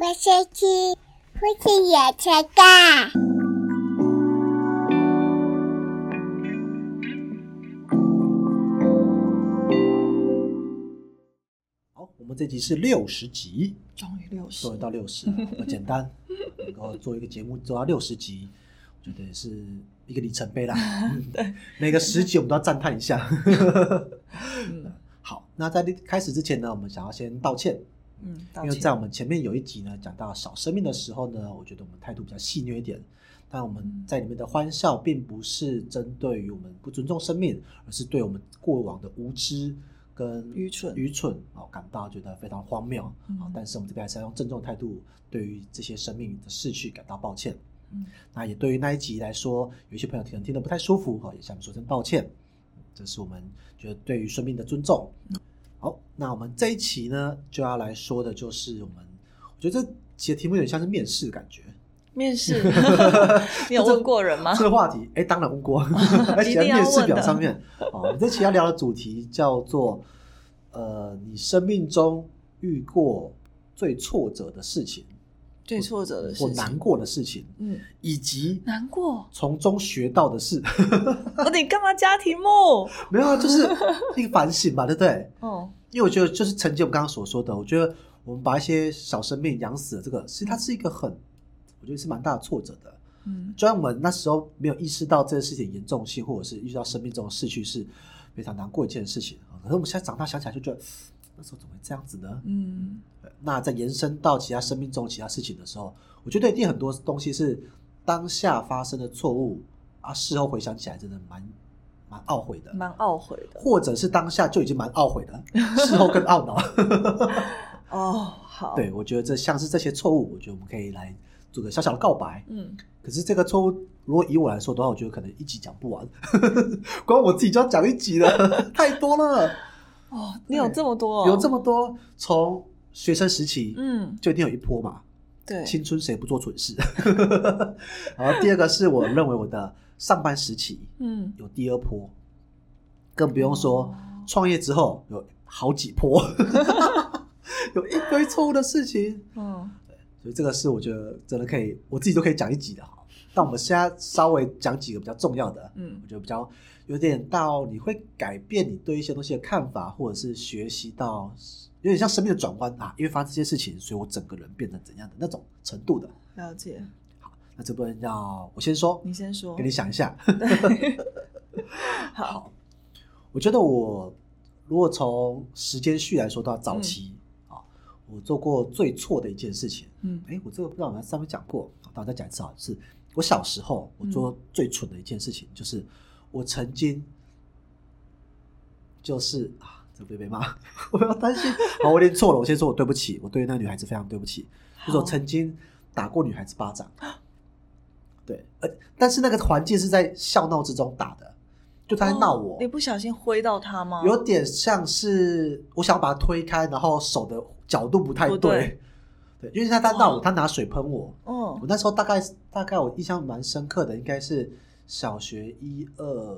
我先去父亲也车干。好，我们这集是六十集，终于六十终于到六十了，不简单，能够做一个节目做到六十集，我觉得也是一个里程碑啦。对，每个十集我们都要赞叹一下。嗯好，那在开始之前呢，我们想要先道歉，嗯，因为在我们前面有一集呢讲到小生命的时候呢，我觉得我们态度比较戏谑一点，但我们嗯在里面的欢笑并不是针对于我们不尊重生命，而是对我们过往的无知跟愚蠢愚蠢哦感到觉得非常荒谬啊、嗯哦但是我们这边还是要用郑重态度，对于这些生命的逝去感到抱歉。嗯那也对于那一集来说，有一些朋友可能听得不太舒服哈、哦，也向你们说声抱歉。这是我们觉得对于生命的尊重。好，那我们这一期呢，就要来说的就是我们，我觉得这期的题目有点像是面试的感觉。面试，你有问过人吗？这个话题，哎，当然问过，而且在面试表上面。哦，我们这期要聊的主题叫做，呃，你生命中遇过最挫折的事情，最挫折的或事情，难过的事情，嗯，以及难过。从中学到的事。哦，你干嘛加题目？没有啊，就是 一个反省吧，对不对？哦，因为我觉得就是承接我们刚刚所说的，我觉得我们把一些小生命养死了，这个其实它是一个很，我觉得是蛮大的挫折的。嗯虽然我们那时候没有意识到这个事情严重性，或者是遇到生命中的逝去是非常难过一件事情啊。可是我们现在长大想起来就觉得，那时候怎么会这样子呢？嗯那在延伸到其他生命中其他事情的时候，我觉得一定很多东西是当下发生的错误啊，事后回想起来真的蛮蛮懊悔的。蛮懊悔的。或者是当下就已经蛮懊悔的，事后更懊恼。哦，好，对，我觉得这像是这些错误，我觉得我们可以来做个小小的告白。嗯，可是这个错误，如果以我来说的话，我觉得可能一集讲不完，光我自己就要讲一集了，太多了，哦，你有这么多哦，有这么多。从学生时期，嗯，就一定有一波嘛，对，青春谁不做蠢事？然后第二个是我认为我的上班时期嗯，有第二波，更不用说哦。创业之后有好几波，有一堆错误的事情，嗯，所以这个是我觉得真的可以，我自己都可以讲一集的哈。但我们现在稍微讲几个比较重要的，嗯我觉得比较有点到你会改变你对一些东西的看法，或者是学习到有点像生命的转弯啊，因为发生这些事情，所以我整个人变成怎样的那种程度的。了解。好那这部分要我先说，你先说给。你想一下。好，我觉得我如果从时间序来说到早期啊、我做过最错的一件事情，嗯哎，我这个不知道我们上面讲过，但我再讲一次啊，是我小时候我做最蠢的一件事情，就是我曾经就是啊，这会被骂，我要担心。好，我有点错了，我先说我对不起，我对那个女孩子非常对不起，就是我曾经打过女孩子巴掌。对，呃，但是那个环境是在笑闹之中打的，就她在闹我，哦你不小心挥到他吗？有点像是我想把他推开，然后手的角度不太对，对对，因为他他闹我，他拿水喷我，我嗯，那时候大概大概我印象蛮深刻的，应该是小学一二，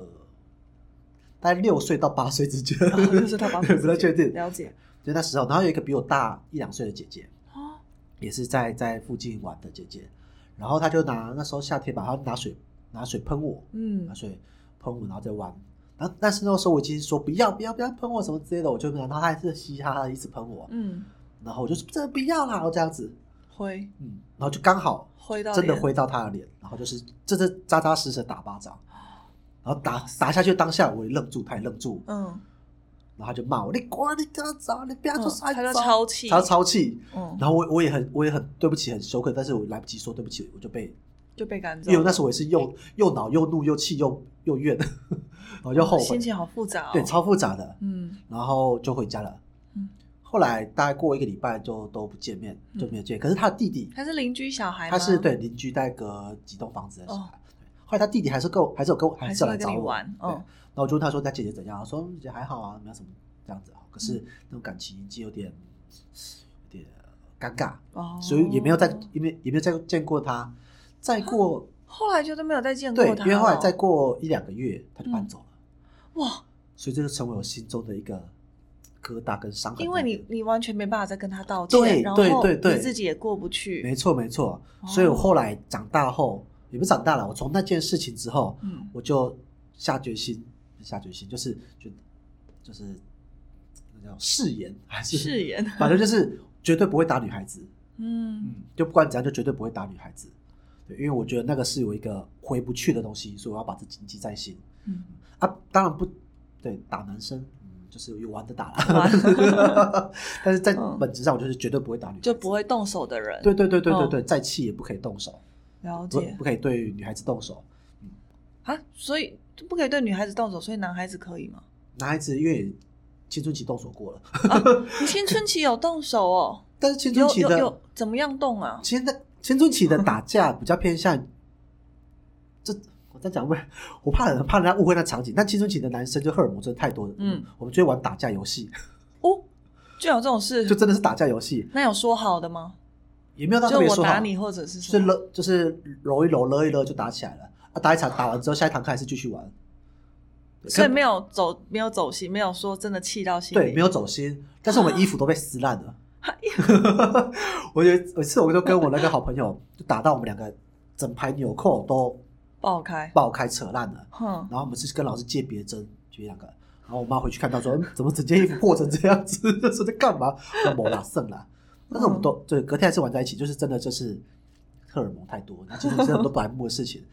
大概六岁到八岁之间，哦六岁到八岁 不太确定。了解。就那时候，然后有一个比我大一两岁的姐姐，哦，也是在在附近玩的姐姐，然后她就拿那时候夏天吧，她拿水拿水喷我，嗯。拿，水喷我，然后再玩。然后但是那个时候我已经说不要不要不要喷我什么之类的，我就然后他还是嘻嘻哈哈的一直喷我，嗯，然后我就说真的不要啦，这样子，挥嗯，然后就刚好挥到真的挥到他的脸，然后就是真的扎扎实实打巴掌，然后打打下去当下我也愣住，他也愣住，嗯然后他就骂我你滚你干啥你不要做啥，嗯他就超气他就超气，嗯，然后我我也很我也很对不起很羞愧，但是我来不及说对不起，我就被就被赶走。因为那时候我也是又又恼又怒又气又又怨，然后又后悔，心情好复杂哦。对，超复杂的，嗯然后就回家了。嗯，后来大概过一个礼拜就都不见面，就没有见。可是他的弟弟，他是邻居小孩？他是对邻居带隔几栋房子的小哦。孩。对。后来他弟弟还是跟我，还是有跟我，还是来找我。对，玩嗯然后我就问他说他姐姐怎样，他说姐姐还好啊，没有什么这样子。啊。可嗯。是那种感情已经有点有点尴尬，哦，所以也没有再也没也没有再见过他。再过后来就都没有再见过对，他因为后来再过一两个月他就搬嗯。走了。哇，所以这就成为我心中的一个疙瘩跟伤痕因为。你你完全没办法再跟他道歉，对然后对对对你自己也过不去。没错没错，哦所以我后来长大后，也不是长大了，我从那件事情之后，嗯我就下决心，下决心就是就就是那叫誓言还是誓言 反正就是绝对不会打女孩子，嗯嗯，就不管怎样，就绝对不会打女孩子。对，因为我觉得那个是有一个回不去的东西，所以我要把这谨记在心。嗯，啊，当然不对，打男生，嗯，就是有玩的打 玩啦。但是在嗯本质上，我就是绝对不会打女孩子，就不会动手的人。对对对对对哦对，再气也不可以动手，了解不不可以对女孩子动手。啊，所以就不可以对女孩子动手，所以男孩子可以吗？男孩子因为青春期动手过了，你青春期有动手哦？但是青春期的有怎么样动啊？青春期的打架比较偏向，这我在讲不，我怕人怕人家误会那场景。但青春期的男生就荷尔蒙真的太多了，嗯，我们就会玩打架游戏，哦，居然有这种事？就真的是打架游戏，那有说好的吗？也没有到别说好我打你，或者是是什么？勒就是揉一揉勒一勒就打起来了。啊，打一场打完之后，下一堂课还是继续玩，所以没有有走，没有走心，没有说真的气到心里。对没有走心，但是我们衣服都被撕烂了。我有有一次，我就跟我那个好朋友就打到我们两个整排纽扣都爆开。爆开扯烂了。哼，然后我们是跟老师借别针，就两个。然后我妈回去看到说，嗯，怎么整件衣服破成这样子？这是在干嘛？我抹啦剩啦。但是我们都对隔天还是玩在一起，就是真的就是荷尔蒙太多，那其实是很多白目的事情。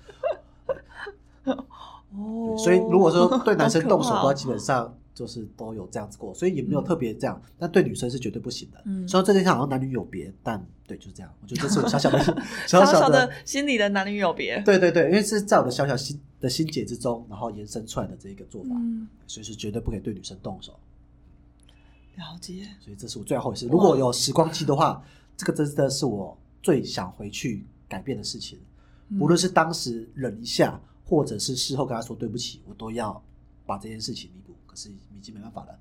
哦，所以如果说对男生动手的话，基本上就是都有这样子过，所以也没有特别这样。但对女生是绝对不行的。嗯虽然这件事好像男女有别，但对就是这样。我觉得这是我小小的小小的的心里的男女有别。对对对，因为是在我的小小心的心结之中，然后延伸出来的这一个做法，嗯，所以是绝对不可以对女生动手。了解。所以这是我最后一次。如果有时光机的话，这个真的是我最想回去改变的事情。嗯无论是当时忍一下，或者是事后跟他说对不起，我都要把这件事情。可是已经没办法了，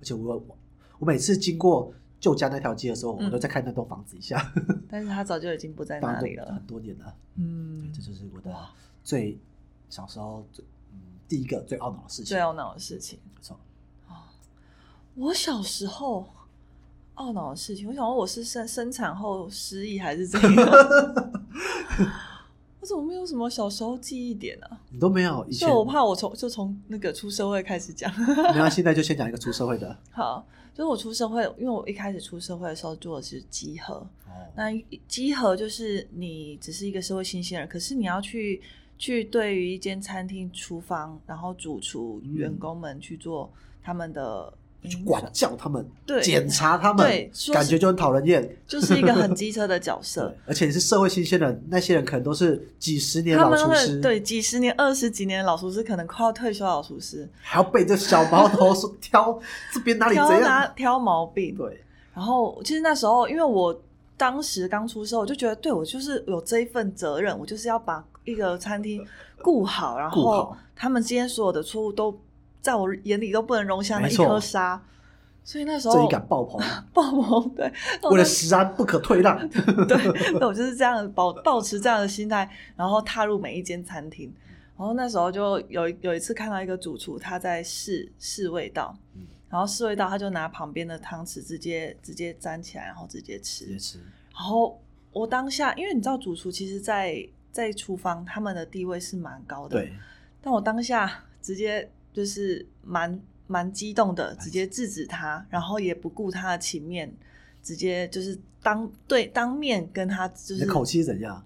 而且我我我每次经过旧家那条街的时候，嗯我都在看那栋房子一下，但是他早就已经不在那里了很。多年了。嗯这，就是我的最小时候最嗯第一个最懊恼的事情。最懊恼的事情。没错，我小时候懊恼的事情，我想问我是生生产后失忆还是怎样？我怎么没有什么小时候记忆点啊？你都没有以前所以我怕我从就从那个出社会开始讲。没关系，现在就先讲一个出社会的。好，就是我出社会，因为我一开始出社会的时候做的是集合，哦，那集合就是你只是一个社会新鲜人，可是你要去去对于一间餐厅厨房，然后主厨、嗯员工们去做他们的去管教他们，对检查他们，对感觉就很讨人厌。就是一个很机车的角色。而且你是社会新鲜人，那些人可能都是几十年老厨师，对，几十年、二十几年的老厨师，可能快要退休老厨师，还要背着小毛头说挑这边哪里挑怎样。拿挑毛病。对，然后其实那时候，因为我当时刚出社，我就觉得，对我就是有这一份责任，我就是要把一个餐厅顾好，然后他们今天所有的错误都在我眼里都不能容下那一颗沙。所以那时候正义感爆棚，爆棚，对，为了食安不可退让。对，那我就是这样保保持这样的心态，然后踏入每一间餐厅。然后那时候就有有一次看到一个主厨他在试试味道，嗯然后试味道他就拿旁边的汤匙直接直接沾起来，然后直接吃。直接吃，然后我当下，因为你知道主厨其实在在厨房他们的地位是蛮高的，对，但我当下直接就是蛮蛮激动的，直接制止他，然后也不顾他的情面，直接就是当对当面跟他就是你的口气是怎样？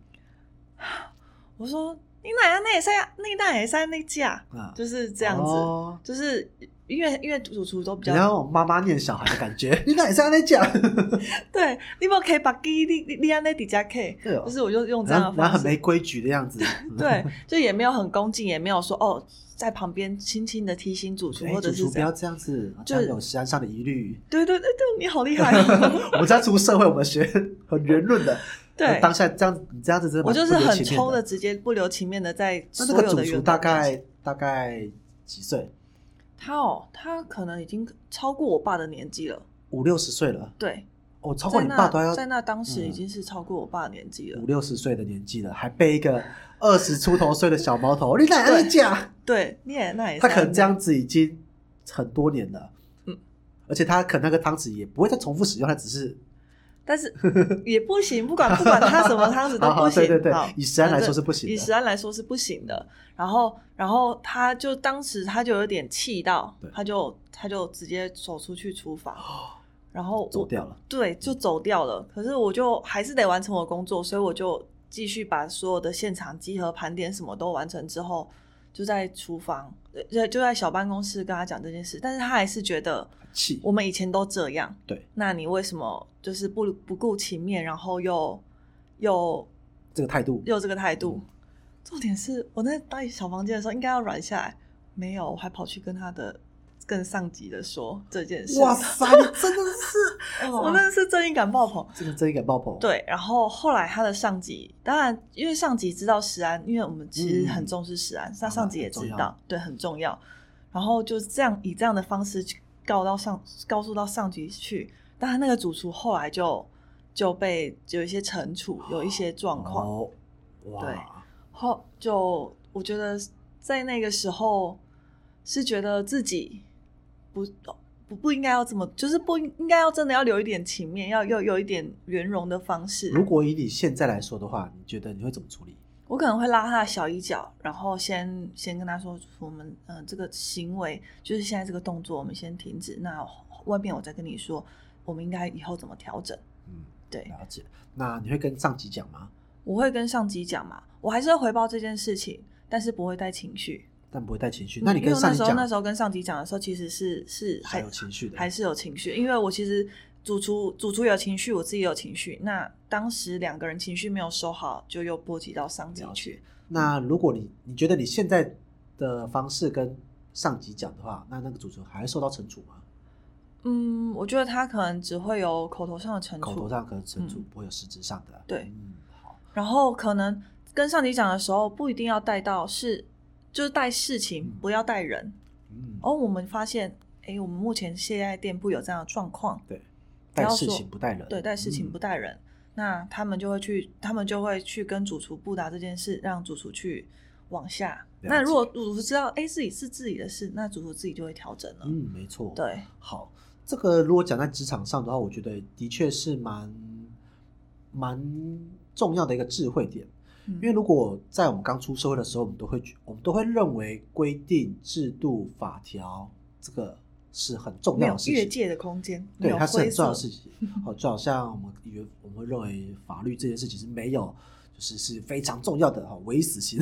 我说你奶奶那也在那那也在那架，啊，就是这样子，哦就是因为因为主厨都比你较要妈妈念小孩的感觉，你奶也是在那架，对，你不可以把鸡你你你安那底加 K，就是我就用这样的方式，很没规矩的样子。对，就也没有很恭敬，也没有说哦，在旁边轻轻的提醒主厨，哎，或者主是不要这样子，这就样有食安上的疑虑。对对对对，你好厉害、哦！我们在出社会，我们学很圆润的。对，当下这样，你这样子真的我就是很。抽的，直接不留情面的在那所有主厨工大概大概几岁？他哦，他可能已经超过我爸的年纪了。五六十岁了。对，哦，超过你爸都要那在那当时嗯已经是超过我爸的年纪了五。六十岁的年纪了，还背一个二十出头岁的小毛头，你哪来 讲？对，你也那也是他可能这样子已经很多年了。嗯，而且他可能那个汤匙也不会再重复使用，他只是但是也不行，不管不管他什么汤匙都 不行。对对对以食安来说是不行的以食安来说是不行的。然后，然后他就当时他就有点气到，他就他就直接走出去厨房，然后走掉了。对，就走掉了。可是我就还是得完成我工作，所以我就继续把所有的现场集合、盘点什么都完成之后，就在厨房，呃，就在小办公室跟他讲这件事。但是他还是觉得很气，我们以前都这样，对那你为什么就是不不顾情面，然后又又这个态度，又这个态度？重点是我在待小房间的时候应该要软下来，没有，我还跑去跟他的更上级的说这件事。哇塞，你真的是，我真的是正义感爆棚。真的正义感爆棚。，对，然后后来他的上级，当然因为上级知道石安，因为我们其实很重视石安，那、上级也知道，对，很重要。然后就这样以这样的方式去告到上，告诉到上级去。但他，那个主厨后来就就被有一些惩处，有一些状况。对后就我觉得在那个时候是觉得自己不不不应该要这么，就是不应应该要真的要留一点情面，要要有一点圆融的方式。如果以你现在来说的话，你觉得你会怎么处理？我可能会拉他的小衣角，然后先先跟他说，我们嗯、呃这个行为就是现在这个动作，我们先停止。那外面我再跟你说，我们应该以后怎么调整。嗯，对，了解。那你会跟上级讲吗？我会跟上级讲嘛，我还是会回报这件事情，但是不会带情绪。但不会带情绪。嗯那你跟上级讲，那时候跟上级讲的时候，其实是是还还有情绪的，还是有情绪，因为我其实主厨主厨有情绪，我自己有情绪。那当时两个人情绪没有收好，就又波及到上级去。那如果你你觉得你现在的方式跟上级讲的话，那那个主厨还会受到惩处吗？嗯，我觉得他可能只会有口头上的惩处，口头上可能惩处，嗯不会有实质上的。对嗯，好，然后可能跟上级讲的时候，不一定要带到是，就是带事情，嗯不要带人。嗯，哦，我们发现，哎，我们目前现在店铺有这样的状况，对，带事情不带人，对，带事情嗯不带人，那他们就会去，他们就会去跟主厨布达这件事，让主厨去往下。那如果主厨知道，哎，自己是自己的事，那主厨自己就会调整了。嗯，没错，对，好，这个如果讲在职场上的话，我觉得的确是蛮蛮重要的一个智慧点。因因为如果在我们刚出社会的时候，我们都会我们都会认为规定、制度、法条这个是很重要的事情，越界的空间，对，它是很重要的事情。哦，就好像我们以为我们会认为法律这件事情是没有，就是是非常重要的哈，唯一死刑，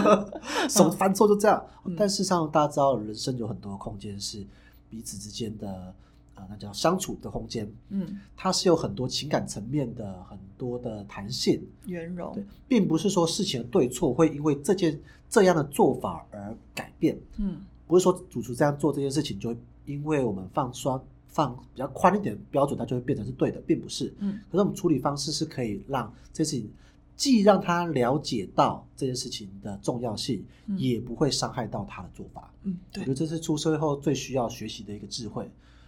什么犯错就这样。嗯。但事实上，大家知道人生有很多空间是彼此之间的呃，那叫相处的空间，嗯，它是有很多情感层面的很多的弹性。圆融。对，，并不是说事情的对错会因为这件这样的做法而改变，嗯。不是说主厨这样做这件事情就会因为我们放宽放比较宽一点的标准，它就会变成是对的，并不是。嗯可是我们处理方式是可以让这件事情既让他了解到这件事情的重要性，嗯也不会伤害到他的做法。嗯，对我觉得，这是出社会后最需要学习的一个智慧，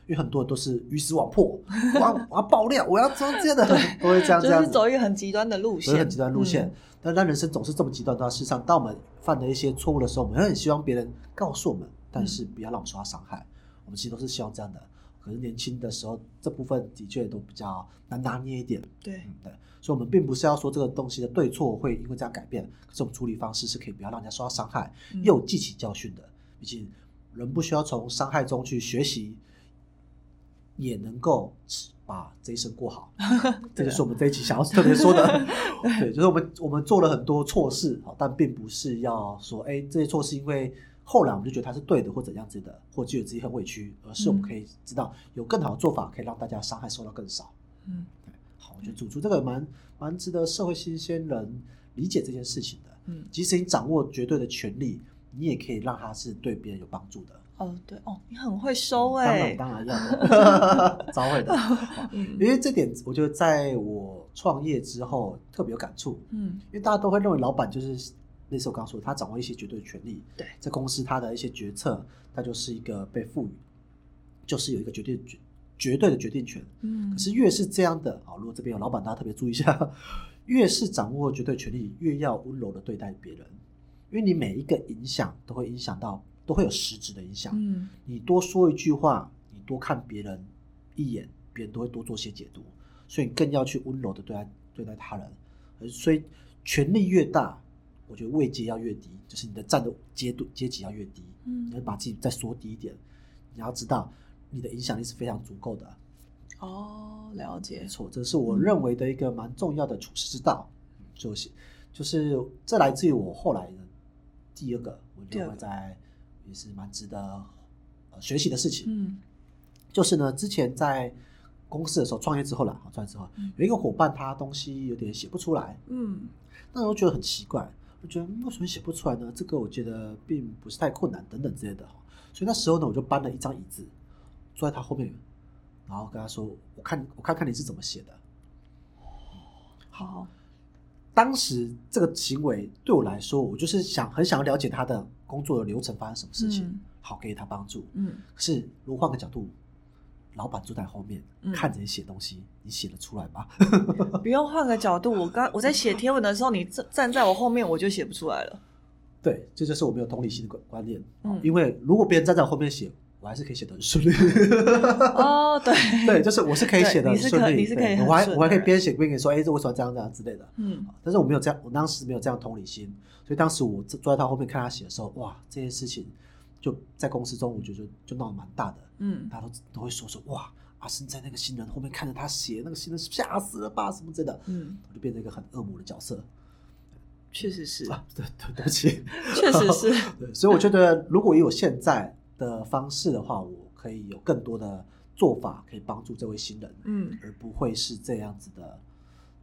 因为很多人都是鱼死网破，我要我要爆料，我要做这样的，都会这样这样子。就是走一个很极端的路线，走很极端路线。嗯但当人生总是这么极端的话，事实上，当我们犯了一些错误的时候，我们会很希望别人告诉我们，但是不要让我们受到伤害。我们其实都是希望这样的。可是年轻的时候，这部分的确都比较难拿捏一点。对嗯，对。所以，我们并不是要说这个东西的对错会因为这样改变，可是我们处理方式是可以不要让人家受到伤害，嗯又记起教训的。毕竟，人不需要从伤害中去学习，也能够把这一生过好。这就是我们这一期想要特别说的。对，就是我们我们做了很多错事，好，但并不是要说，哎，这些错事因为后来我们就觉得他是对的，或怎样子的，或觉得自己很委屈，而是我们可以知道有更好的做法，可以让大家伤害受到更少。嗯对，好，我觉得主厨这个蛮蛮值得社会新鲜人理解这件事情的。嗯，即使你掌握绝对的权利，你也可以让他是对别人有帮助的。哦对哦，你很会收当哎然，当然要的，早会的。因为这点，我觉得在我创业之后特别有感触。嗯因为大家都会认为老板就是类似我刚刚说的，他掌握一些绝对的权利，对在公司他的一些决策，他就是一个被赋予，就是有一个绝对绝绝对的决定权。嗯，可是越是这样的，哦，如果这边有老板，大家特别注意一下，越是掌握绝对权利，越要温柔的对待别人，因为你每一个影响都会影响到，都会有实质的影响。嗯你多说一句话，你多看别人一眼，别人都会多做些解读，所以你更要去温柔的对待对待他人。呃所以权力越大，我觉得位阶要越低，就是你的站的阶度阶级要越低，你要嗯，把自己再缩低一点。你要知道，你的影响力是非常足够的。哦，了解没，错，这是我认为的一个蛮重要的处事之道。就是就是这来自于我后来的第二个，我认第二个为在也是蛮值得呃学习的事情。嗯就是呢，之前在公司的时候，创业之后了，创业之后嗯有一个伙伴，他东西有点写不出来，嗯那我觉得很奇怪，我觉得嗯为什么写不出来呢？这个我觉得并不是太困难，等等之类的。所以那时候呢，我就搬了一张椅子，坐在他后面，然后跟他说：“我看我看看你是怎么写的。”好，当时这个行为对我来说，我就是想很想要了解他的工作的流程发生什么事情，嗯好给予他帮助。嗯可是如果换个角度，老板坐在后面、嗯看着你写东西，你写得出来吗？不用换个角度，我刚我在写贴文的时候，你站站在我后面，我就写不出来了。对，这就是我没有同理心的观观念。嗯因为如果别人站在我后面写，我还是可以写得很顺利。哦，对，对，就是我是可以写的你是很顺利，可你是可以很我还我还可以边写边跟你说，哎，这为什么这样这样之类的。嗯但是我没有这样，我当时没有这样同理心，所以当时我坐在他后面看他写的时候，哇，这件事情就在公司中，我觉得就就闹得蛮大的，嗯。大家都都会说说，哇，阿生在那个新人后面看着他写，那个新人吓死了吧，什么之类的，嗯，我就变成一个很恶魔的角色。确实是，啊，对对对不起，确实是，对，所以我觉得如果以我现在的方式的话，我可以有更多的做法可以帮助这位新人，嗯。而不会是这样子的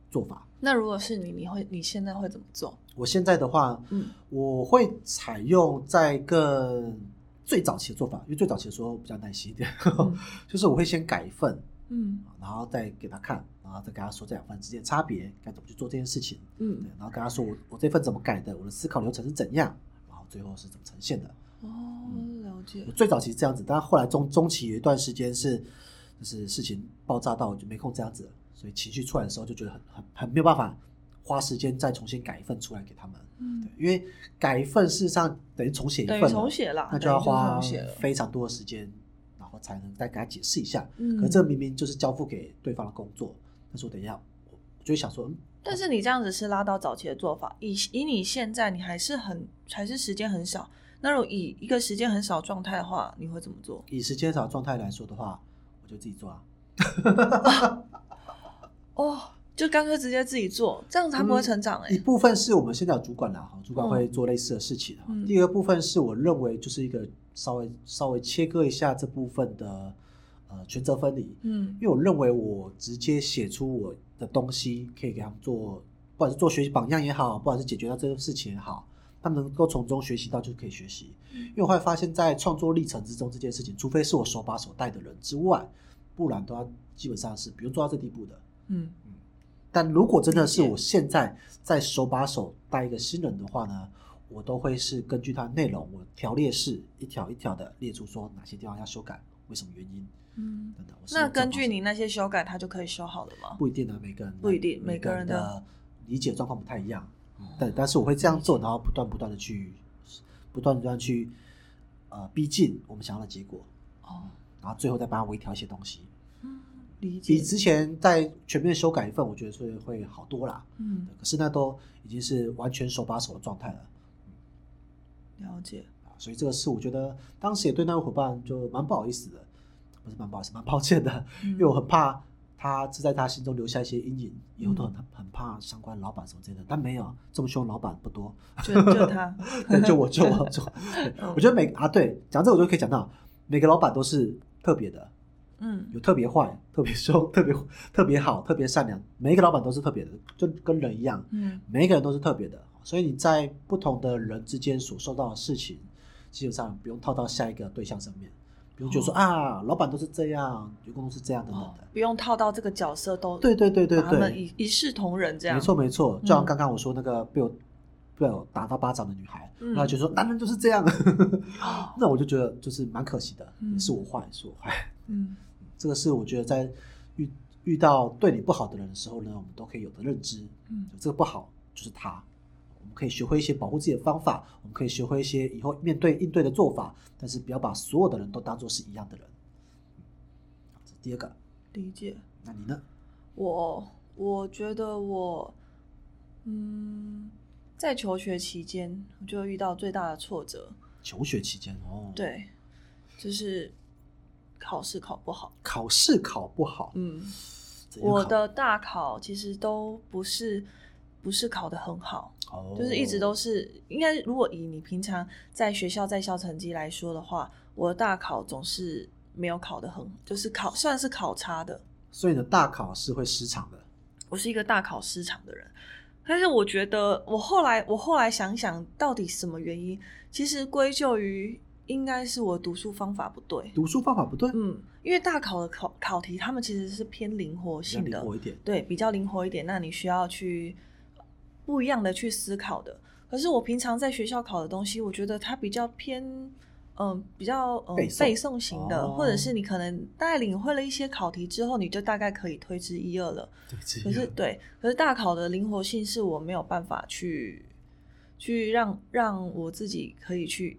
做法。那如果是你，你会你现在会怎么做？我现在的话，嗯我会采用在更最早期的做法，因为最早期的时候比较耐心一点，嗯 就是我会先改一份，嗯然后再给他看，然后再跟他说这两份之间的差别，该怎么去做这件事情，对嗯，然后跟他说我我这份怎么改的，我的思考流程是怎样，然后最后是怎么呈现的。哦，了解我。最早期是这样子，但后来中中期有一段时间是，就是事情爆炸到我就没空这样子了，所以情绪出来的时候就觉得很很很没有办法花时间再重新改一份出来给他们。嗯，因为改一份事实上等于重写一份了，重写了，那就要花。非常多的时间，然后才能再给他解释一下。嗯可这明明就是交付给对方的工作，但是我等一下我我就会想说，嗯，但是你这样子是拉到早期的做法，以以你现在你还是很还是时间很少，那如果以一个时间很少状态的话，你会怎么做？以时间少状态来说的话，我就自己做啊。哦，就干脆直接自己做，这样才不会成长哎、一部分是我们现在有主管啦，哈，主管会做类似的事情哈。嗯第二部分是我认为就是一个稍微稍微切割一下这部分的呃权责分离，嗯因为我认为我直接写出我的东西，可以给他们做，不管是做学习榜样也好，不管是解决到这个事情也好，他们能够从中学习到就可以学习。因为我会发现，在创作历程之中，这件事情，除非是我手把手带的人之外，不然都要基本上是不用做到这地步的。嗯但如果真的是我现在在手把手带一个新人的话呢，我都会是根据它内容，我条列式一条一条的列出说哪些地方要修改，为什么原因嗯。等等。那根据你那些修改，他就可以修好了吗？不一定啊，每个人不一定每每个人的的理解状况不太一样。对，但是我会这样做，然后不断不断的去，不断不断去呃逼近我们想要的结果，哦，然后最后再帮他微调一些东西。嗯，理比。之前再全面修改一份，我觉得是会好多啦。嗯，可是那都已经是完全手把手的状态了。了解。啊，所以这个事我觉得当时也对那位伙伴就蛮不好意思的，不是蛮不好意思，蛮抱歉的，嗯。因为我很怕他是在他心中留下一些阴影，以后都嗯。很很怕相关老板什么之类的，但没有这么凶的老板不多，就就他，对，就我就我就，我觉得每啊对，讲这个我就可以讲到每个老板都是特别的，嗯。有特别坏、特别凶、特别特别好、特别善良，每一个老板都是特别的，就跟人一样，嗯。每一个人都是特别的，所以你在不同的人之间所受到的事情，基本上不用套到下一个对象上面，比如就说、哦。啊，老板都是这样，员工都是这样等等哦的。不用套到这个角色都对对对对对。他们，一一视同仁这样。没错没错，就像嗯刚刚我说那个被我被我打到巴掌的女孩，嗯。那就说男人就是这样，哦。那我就觉得就是蛮可惜的，嗯。是我坏，是我坏。嗯这个是我觉得在遇遇到对你不好的人的时候呢，我们都可以有的认知。嗯这个不好就是他，我们可以学会一些保护自己的方法，我们可以学会一些以后面对应对的做法，但是不要把所有的人都当做是一样的人。这第二个。理解。那你呢？我我觉得我，嗯，在求学期间，我就遇到最大的挫折，求学期间哦，，对，就是考试考不好。考试考不好，嗯，我的大考其实都不是不是考得很好，哦，就是一直都是应该，如果以你平常在学校在校成绩来说的话，我的大考总是没有考得很，就是考算是考差的。所以你的大考是会失常的。我是一个大考失常的人，但是我觉得我后来我后来想想，到底什么原因？其实归咎于应该是我读书方法不对。读书方法不对，嗯，因为大考的考考题，他们其实是偏灵活性的，灵活一点。对，比较灵活一点。那你需要去不一样的去思考的。可是我平常在学校考的东西，我觉得它比较偏，嗯，比较嗯背诵背诵型的，哦或者是你可能大概领会了一些考题之后，你就大概可以推知一二了。对，可是对，可是大考的灵活性是我没有办法去去让让我自己可以去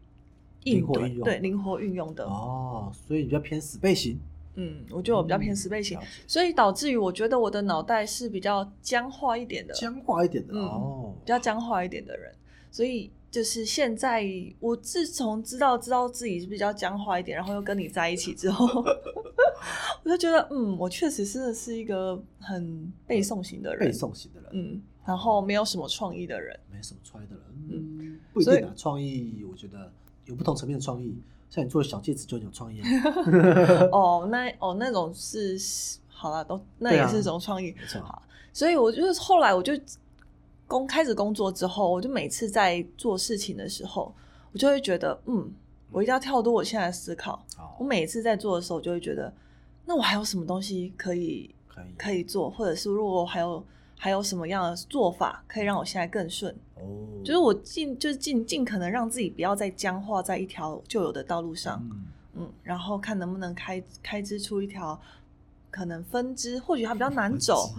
应对，灵活运用。对，灵活运用的。哦，所以你比较偏死背型，嗯，我觉得我比较偏死背型所以导致于我觉得我的脑袋是比较僵化一点的，僵化一点的嗯哦。比。较僵化一点的人，所以就是现在我自从知道知道自己是比较僵化一点，然后又跟你在一起之后，我就觉得嗯，我确实真的是一个很背诵型的人，背诵型的人，嗯，然后没有什么创意的人，没什么创意的人，嗯嗯，不一定啊。创意，我觉得有不同层面的创意。像你做小戒指就很有创意啊，哦，那哦那种是好了，都那也是一种创意，没错好，所以我就是后来我就工开始工作之后，我就每次在做事情的时候，我就会觉得，嗯，我一定要跳脱我现在的思考。好我每次在做的时候，我就会觉得，那我还有什么东西可以可以可以做，或者是如果我还有还有什么样的做法可以让我现在更顺，哦，就是我尽就是尽尽可能让自己不要再僵化在一条旧有的道路上，嗯嗯，然后看能不能开开支出一条可能分支，或许它比较难走，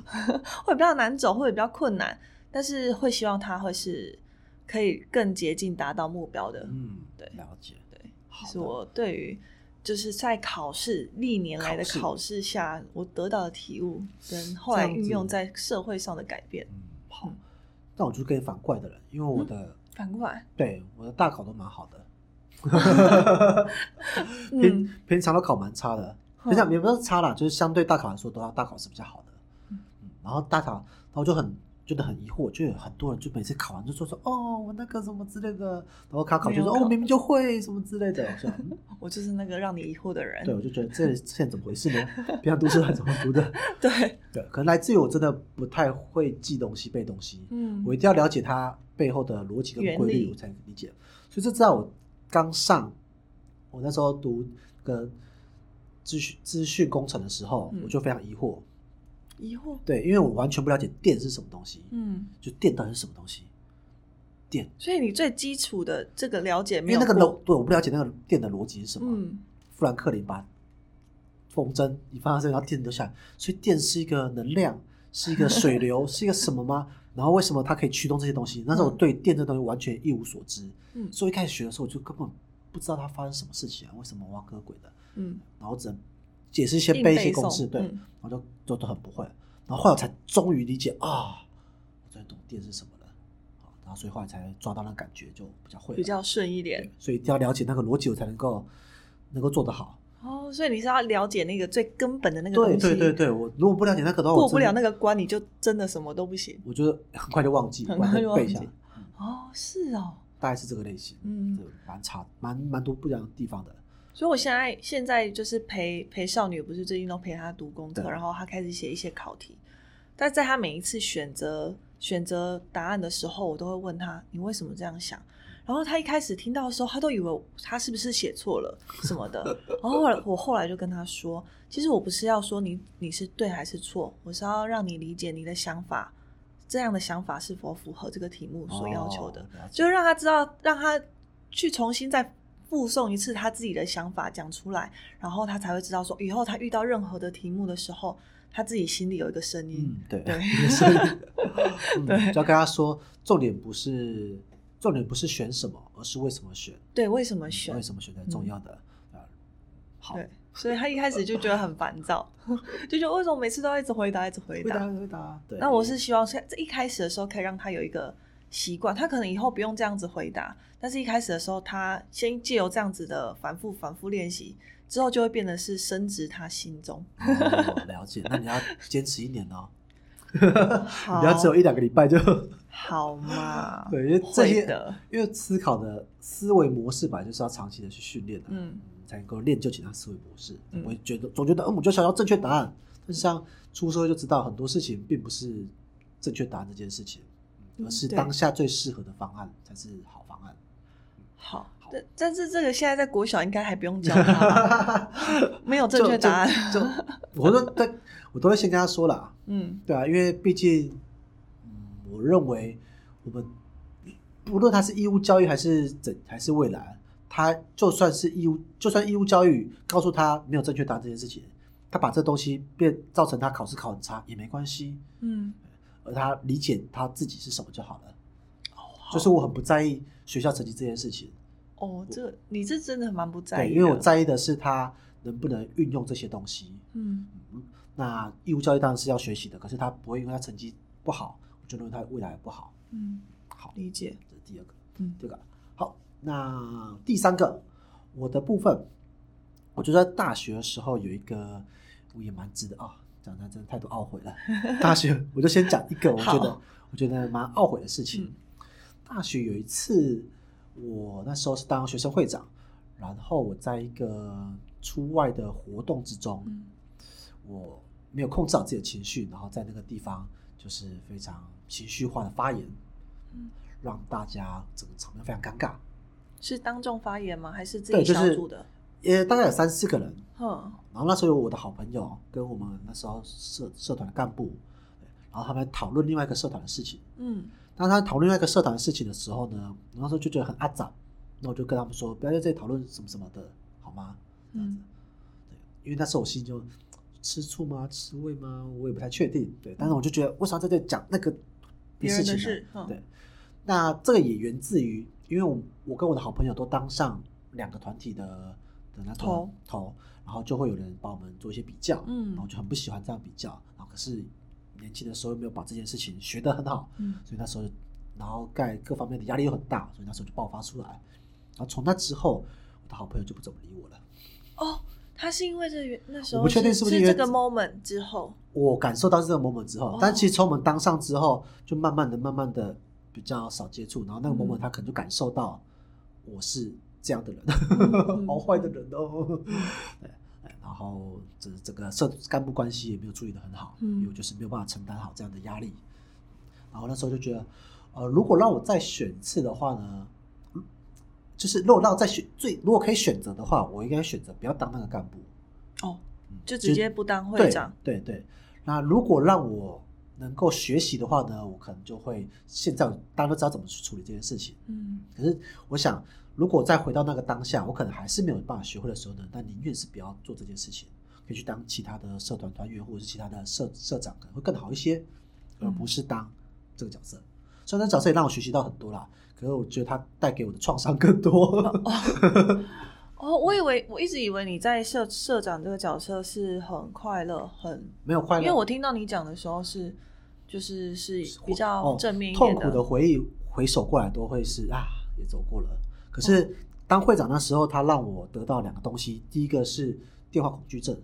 会比较难走，或者比较困难，但是会希望它会是可以更接近达到目标的。嗯，对了解。对，是我对于就是在考试历年来的考试。下，我得到的体悟，跟后来运用在社会上的改变。嗯，好。那我就跟你反过来的人，因为我的反过来，对我的大考都蛮好的，嗯。平平常都考蛮差的，嗯。平常也不是差啦，就是相对大考来说，都要大考是比较好的。嗯。嗯，然后大考，然后就很觉得很疑惑，就有很多人就每次考完就说说哦，我那个什么之类的，然后考考就说哦，我明明就会什么之类的，我就是那个让你疑惑的人。对，我就觉得这现在怎么回事呢？平常读书还怎么读的？对，对，可能来自于我真的不太会记东西、背东西，嗯我一定要了解它背后的逻辑跟原规律，我才能理解。所以这在我刚上，我那时候读跟资讯资讯工程的时候，嗯我就非常疑惑，疑惑，对，因为我完全不了解电是什么东西，嗯，就电到底是什么东西，电，所以你最基础的这个了解因没有那个逻，对，我不了解那个电的逻辑是什么。嗯。富兰克林把风筝一放在这，然后电流下来，所以电是一个能量，是一个水流，是一个什么吗？然后为什么它可以驱动这些东西？那时候我对电这东西完全一无所知，嗯。所以一开始学的时候我就根本不知道它发生什么事情啊，为什么挖个鬼的，嗯，然后只能解释一些背一些公式，对，嗯然后就就都很不会，然后后来我才终于理解啊，我终于懂电是什么了，好，然后所以后来才抓到那感觉，就比较会，比较顺一点对。所以一定要了解那个逻辑，我才能够能够做得好。哦，所以你是要了解那个最根本的那个东西，对对对，我如果不了解那个的话，过不了那个，关，你就真的什么都不行。我觉得很快就忘记，很快就背下来，嗯哦，是哦，大概是这个类型，嗯这蛮差，蛮蛮多不一样的地方的。所以我现在现在就是陪陪少女，不是最近都陪她读功课，然后她开始写一些考题。但在她每一次选择选择答案的时候，我都会问她：“你为什么这样想？”然后她一开始听到的时候，她都以为她是不是写错了什么的。然后我后来就跟她说：“其实我不是要说你你是对还是错，我是要让你理解你的想法，这样的想法是否符合这个题目所要求的。哦就是让她知道，让她去重新再复诵一次他自己的想法讲出来，然后他才会知道说，以后他遇到任何的题目的时候，他自己心里有一个声音。嗯，对对所以 嗯对就要跟他说，重点不是重点不是选什么，而是为什么选，对，为什么选为？什么选才重要的啊。好对，所以他一开始就觉得很烦躁，就觉得为什么每次都要一直回答，一直回答。回答。对。那我是希望在一开始的时候可以让他有一个习惯，他可能以后不用这样子回答，但是一开始的时候，他先借由这样子的反复、反复练习，之后就会变得是升值他心中。哦了解，那你要坚持一年哦。你 要只有一两个礼拜就好嘛？对，因为这些，因为思考的思维模式本来就是要长期的去训练的，嗯，才能够练就其他思维模式。嗯不会觉得总觉得，嗯，我就想要正确答案，但是像出社会就知道很多事情并不是正确答案这件事情，嗯而是对当下最适合的方案才是好方案。好。但但是这个现在在国小应该还不用教他，没有正确答案。我都对我都会先跟他说了，嗯对啊，因为毕竟，嗯，我认为我们不论他是义务教育还是怎还是未来，他就算是义务，就算义务教育告诉他没有正确答案这件事情，他把这东西变造成他考试考很差也没关系，嗯，而他理解他自己是什么就好了。好就是我很不在意学校成绩这件事情，哦，这你这真的蛮不在意对，因为我在意的是他能不能运用这些东西。嗯嗯，那义务教育当然是要学习的，可是他不会因为他成绩不好，我就认为他未来不好。嗯好，理解，这是第二个。嗯第二个好，那第三个我的部分，我觉得大学的时候有一个，我也蛮值得啊，讲他真的太多懊悔了。大学我就先讲一个，我觉得我觉得蛮懊悔的事情。嗯大学有一次，我那时候是当学生会长，然后我在一个出外的活动之中，嗯我没有控制好自己的情绪，然后在那个地方就是非常情绪化的发言，嗯，让大家整个场面非常尴尬。是当众发言吗？还是自，己就是小组的？也大概有三四个人，哼，然后那时候有我的好朋友跟我们那时候社社团的干部，然后他们讨论另外一个社团的事情。嗯当他讨论另外一个社团的事情的时候呢，我那时候就觉得很阿杂，那我就跟他们说，不要在这里讨论什么什么的，好吗？这样子嗯，对，因为那时候我心就吃醋吗？吃味吗？我也不太确定。对，但是我就觉得为什在这里讲那个的事情事嗯呢？对，那这个也源自于，因为我我跟我的好朋友都当上两个团体的的那头头，然后就会有人帮我们做一些比较，嗯然后就很不喜欢这样比较，然后可是年轻的时候又没有把这件事情学得很好，嗯所以那时候，然后盖各方面的压力又很大，所以那时候就爆发出来。然后从那之后，我的好朋友就不怎么理我了。哦，他是因为这原那时候我不确定是是不是因为这个 moment 之后，我感受到这个 moment 之后，哦但其实从我们当上之后，就慢慢的、慢慢的比较少接触，然后那个 moment 嗯他可能就感受到我是这样的人，嗯好坏的人哦。然后这整个社干部关系也没有处理的很好，嗯因为我就是没有办法承担好这样的压力。然后那时候就觉得，呃，如果让我再选一次的话呢，嗯就是如果让我再选最，如果可以选择的话，我应该选择不要当那个干部。哦，嗯就直接不当会长，对对对，那如果让我能够学习的话呢，我可能就会现在大家都知道怎么去处理这件事情。嗯可是我想，如果再回到那个当下，我可能还是没有办法学会的时候呢，那宁愿是不要做这件事情，可以去当其他的社团团员或者是其他的社社长，可能会更好一些，而不是当这个角色。虽然这角色也让我学习到很多啦，可是我觉得它带给我的创伤更多。哦，我以为我一直以为你在社社长这个角色是很快乐，很，没有快乐，因为我听到你讲的时候是，就是是比较哦正面一点痛苦的回忆回首过来都会是啊，也走过了。可是当会长那时候，他让我得到两个东西，第一个是电话恐惧症，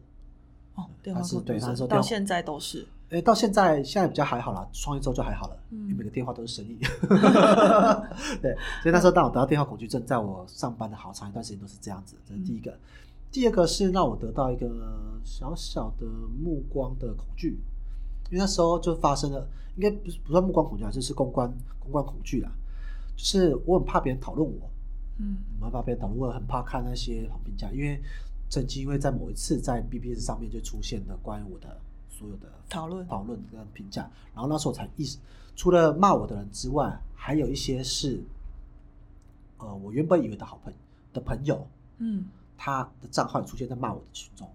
哦，电话恐惧症对他是说到现在都是，哎，到现在现在比较还好啦，创业之后就还好了，嗯因为每个电话都是生意。对，所以那时候当我得到电话恐惧症，在我上班的好长一段时间都是这样子，这是第一个。第二个是让我得到一个小小的目光的恐惧，因为那时候就发生了，应该不是不算目光恐惧啊，就是公关公关恐惧啦，就是我很怕别人讨论我，嗯。我很怕别人讨论，我很怕看那些好评价，因为曾经因为在某一次在 BBS 上面就出现了关于我的所有的讨论。讨论跟评价，然后那时候我才意识，除了骂我的人之外，还有一些是，呃，我原本以为的好朋的朋友，嗯。他的账号也出现在骂我的群众，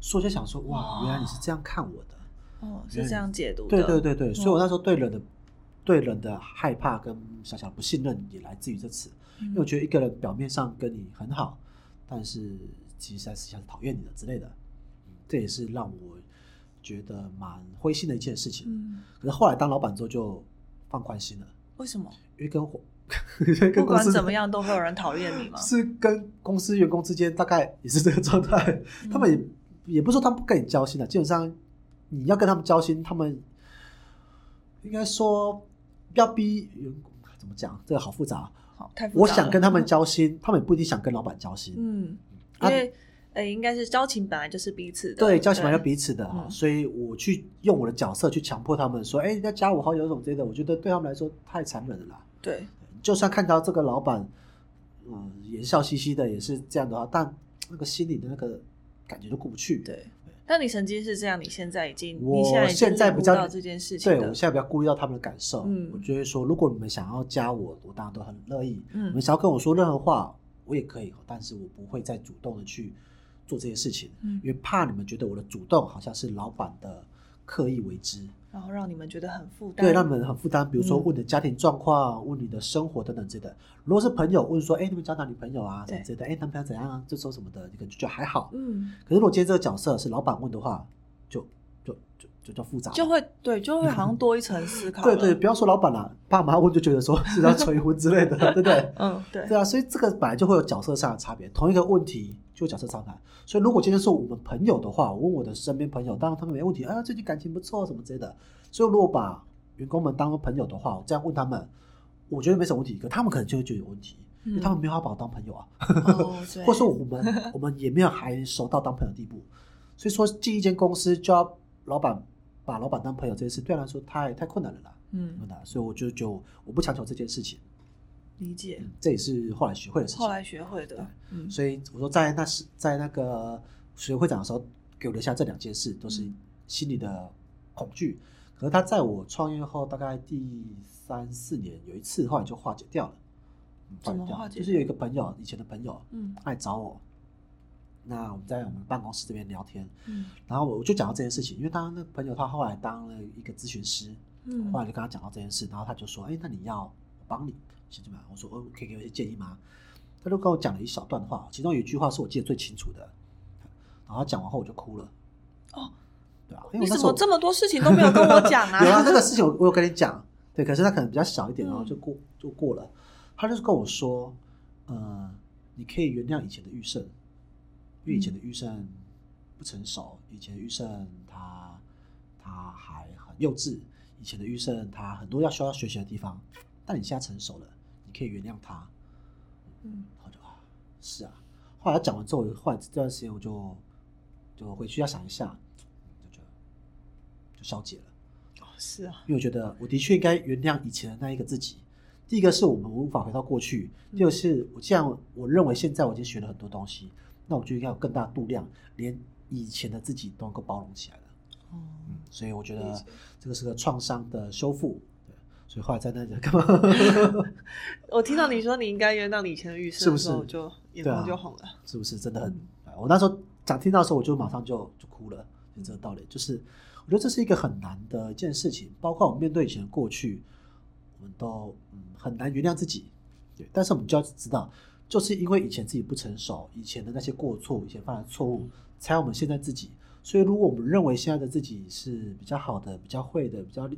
所以我就想说，哇，原来你是这样看我的，哦，是这样解读的，对对对对，所以我哦那时候对人的对人的害怕跟小小的不信任也来自于这次，因为我觉得一个人表面上跟你很好，但是其实在私下是讨厌你的之类的。嗯这也是让我觉得蛮灰心的一件事情。嗯，可是后来当老板之后就放宽心了，为什么？因为跟伙不管怎么样，都会有人讨厌你吗？是跟公司员工之间大概也是这个状态。嗯他们也也不是说他们不跟你交心的，基本上你要跟他们交心，他们应该说要逼员工怎么讲？这个好复杂。好，太复杂我想跟他们交心，他们也不一定想跟老板交心。嗯，啊因为呃，应该是交情本来就是彼此的，对，交情本来就彼此的所以我去用我的角色去强迫他们说，哎，你要加我好友什么之类的，我觉得对他们来说太残忍了啦。对，就算看到这个老板，嗯，也笑嘻嘻的，也是这样的话，但那个心里的那个感觉都过不去。对。但你曾经是这样，你现在已经，我你现在比较到这件事情对我现在比较顾虑到他们的感受，嗯我就会说，如果你们想要加我，我当然都很乐意。嗯你们想要跟我说任何话，我也可以，但是我不会再主动的去做这些事情，嗯因为怕你们觉得我的主动好像是老板的刻意为之，然后让你们觉得很负担，对，让你们很负担。比如说嗯问你的家庭状况，问你的生活等等之类的。如果是朋友问说，哎，你们交男女朋友啊，什么对之类的，哎，男朋友怎样啊，这时候什么的，你可能就觉得还好。嗯，可是如果今天这个角色是老板问的话，就就就就叫复杂，就会对，就会好像多一层思考，对对，不要说老板啦、爸妈问就觉得说是要催婚之类的，对不对？嗯，对，对啊，所以这个本来就会有角色上的差别，同一个问题就有角色差别。所以如果今天是我们朋友的话，我问我的身边朋友，当然他们没问题，啊，最近感情不错什么之类的。所以如果把员工们当朋友的话，我这样问他们，我觉得没什么问题，可他们可能就会觉得有问题，因为他们没有要把我当朋友啊，或者说我们我们也没有还熟到当朋友的地步。所以说进一间公司就要老板把老板当朋友这件事，对他来说太太困难了啦。嗯，困难，所以我就就我不强求这件事情，理解，这也是后来学会的事情。后来学会的，嗯，所以我说在那时在那个学会长的时候，给我留下这两件事，都是嗯心里的恐惧。可是他在我创业后大概第三四年，有一次后来就化解掉了。化解掉就是有一个朋友，以前的朋友，嗯他来找我。那我们在我们办公室这边聊天，嗯然后我就讲到这件事情，因为他那个朋友他后来当了一个咨询师，嗯后来就跟他讲到这件事，然后他就说：“哎，那你要我帮你，行吗？”我说：“哦，可以给我一些建议吗？”他就跟我讲了一小段话，其中有一句话是我记得最清楚的。然后他讲完后我就哭了。哦，对啊，因为你我那时候怎么这么多事情都没有跟我讲啊？有啊，那个事情我我有跟你讲，对，可是他可能比较小一点，嗯然后就过就过了。他就是跟我说，呃，你可以原谅以前的玉胜，因为以前的玉胜不成熟，以前的玉胜他他还很幼稚，以前的玉胜他很多要需要学习的地方，但你现在成熟了，你可以原谅他。嗯然后就啊，是啊。后来他讲完之后，后来这段时间我就就回去要想一下，就觉得就消解了。哦是啊，因为我觉得我的确应该原谅以前的那一个自己。第一个是我们无法回到过去，第二个是我既然我认为现在我已经学了很多东西，那我就应该有更大度量，连以前的自己都能够包容起来了。哦嗯，所以我觉得这个是个创伤的修复。对，所以后来在那里干嘛？我听到你说你应该原谅你以前的预设是不是就眼眶就红了。是不是真的很嗯？我那时候讲听到的时候，我就马上就就哭了，就这个道理。就是我觉得这是一个很难的一件事情，包括我们面对以前的过去，我们都嗯很难原谅自己。对，但是我们就要知道，就是因为以前自己不成熟，以前的那些过错，以前犯的错误，才有我们现在自己。所以，如果我们认为现在的自己是比较好的、比较会的、比较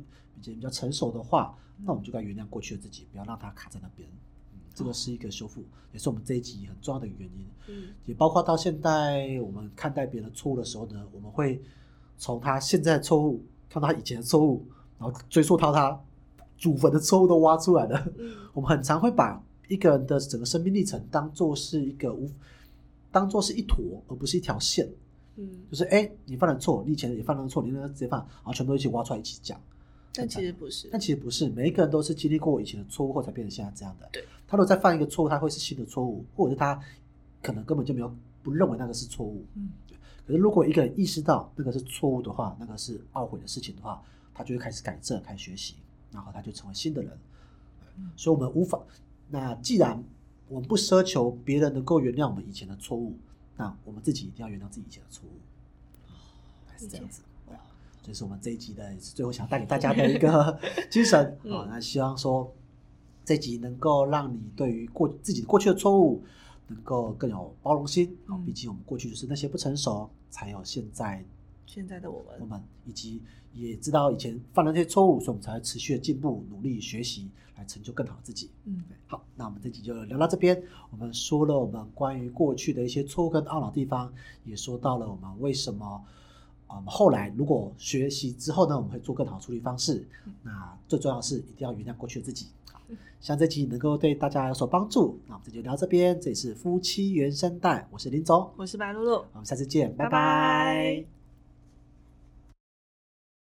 比较比较成熟的话，那我们就该原谅过去的自己，不要让它卡在那边。嗯，这个是一个修复，也是我们这一集很重要的一个原因。嗯也包括到现在我们看待别人的错误的时候呢，我们会从他现在的错误看到他以前的错误，然后追溯到他祖坟的错误都挖出来了。嗯我们很常会把一个人的整个生命历程当做是一个无，当做是一坨，而不是一条线。嗯，就是哎、你犯了错，你以前也犯了错，你那个直接犯，然后全部都一起挖出来一起讲。但其实不是但。其实不是，每一个人都是经历过以前的错误后才变成现在这样的。对，他如果再犯一个错误，他会是新的错误，或者是他可能根本就没有不认为那个是错误。嗯，可是如果一个人意识到那个是错误的话，那个是懊悔的事情的话，他就会开始改正，开始学习，然后他就成为新的人。嗯所以，我们无法。那既然我们不奢求别人能够原谅我们以前的错误，那我们自己一定要原谅自己以前的错误。还是这样子。这是我们这一集的最后想带给大家的一个 精神 嗯啊。那希望说这集能够让你对于过自己过去的错误能够更有包容心。哦嗯毕竟我们过去就是那些不成熟，才有现在现在的我们，我们，以及也知道以前犯了那些错误，所以我们才会持续的进步、努力学习，来成就更好的自己。嗯，好，那我们这集就聊到这边。我们说了我们关于过去的一些错误跟懊恼地方，也说到了我们为什么，嗯，后来如果学习之后呢，我们会做更好的处理方式。那最重要的是一定要原谅过去的自己。好希望这期能够对大家有所帮助。那我们就聊到这边，这里是夫妻原声带，我是林总，我是白露露，我们下次见，拜拜拜